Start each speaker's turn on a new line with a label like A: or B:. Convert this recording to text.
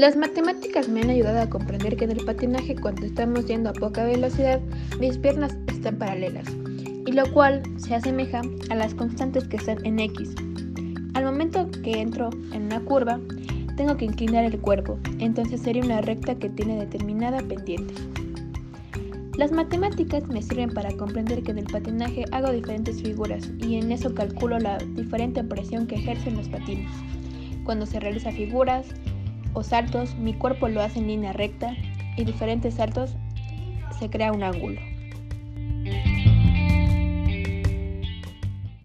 A: Las matemáticas me han ayudado a comprender que en el patinaje cuando estamos yendo a poca velocidad mis piernas están paralelas, y lo cual se asemeja a las constantes que están en X. Al momento que entro en una curva, tengo que inclinar el cuerpo, entonces sería una recta que tiene determinada pendiente. Las matemáticas me sirven para comprender que en el patinaje hago diferentes figuras y en eso calculo la diferente presión que ejercen los patines. Cuando se realiza figuras, o saltos, mi cuerpo lo hace en línea recta y diferentes saltos se crea un ángulo.